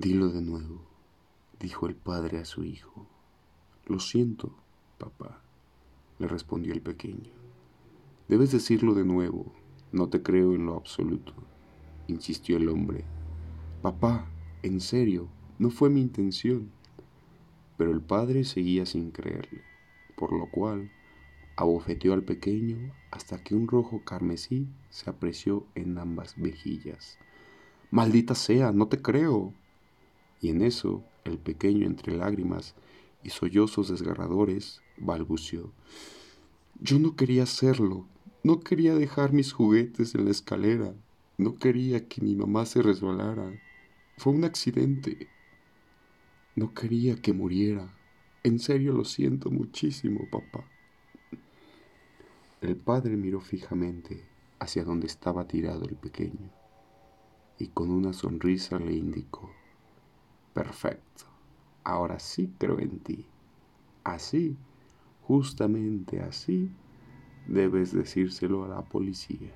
Dilo de nuevo, dijo el padre a su hijo. Lo siento, papá, le respondió el pequeño. Debes decirlo de nuevo, no te creo en lo absoluto, insistió el hombre. Papá, en serio, no fue mi intención. Pero el padre seguía sin creerle, por lo cual abofeteó al pequeño hasta que un rojo carmesí se apreció en ambas mejillas. Maldita sea, no te creo. Y en eso el pequeño entre lágrimas y sollozos desgarradores balbució. Yo no quería hacerlo, no quería dejar mis juguetes en la escalera, no quería que mi mamá se resbalara. Fue un accidente. No quería que muriera. En serio lo siento muchísimo, papá. El padre miró fijamente hacia donde estaba tirado el pequeño y con una sonrisa le indicó, perfecto, ahora sí creo en ti. Así, justamente así, debes decírselo a la policía.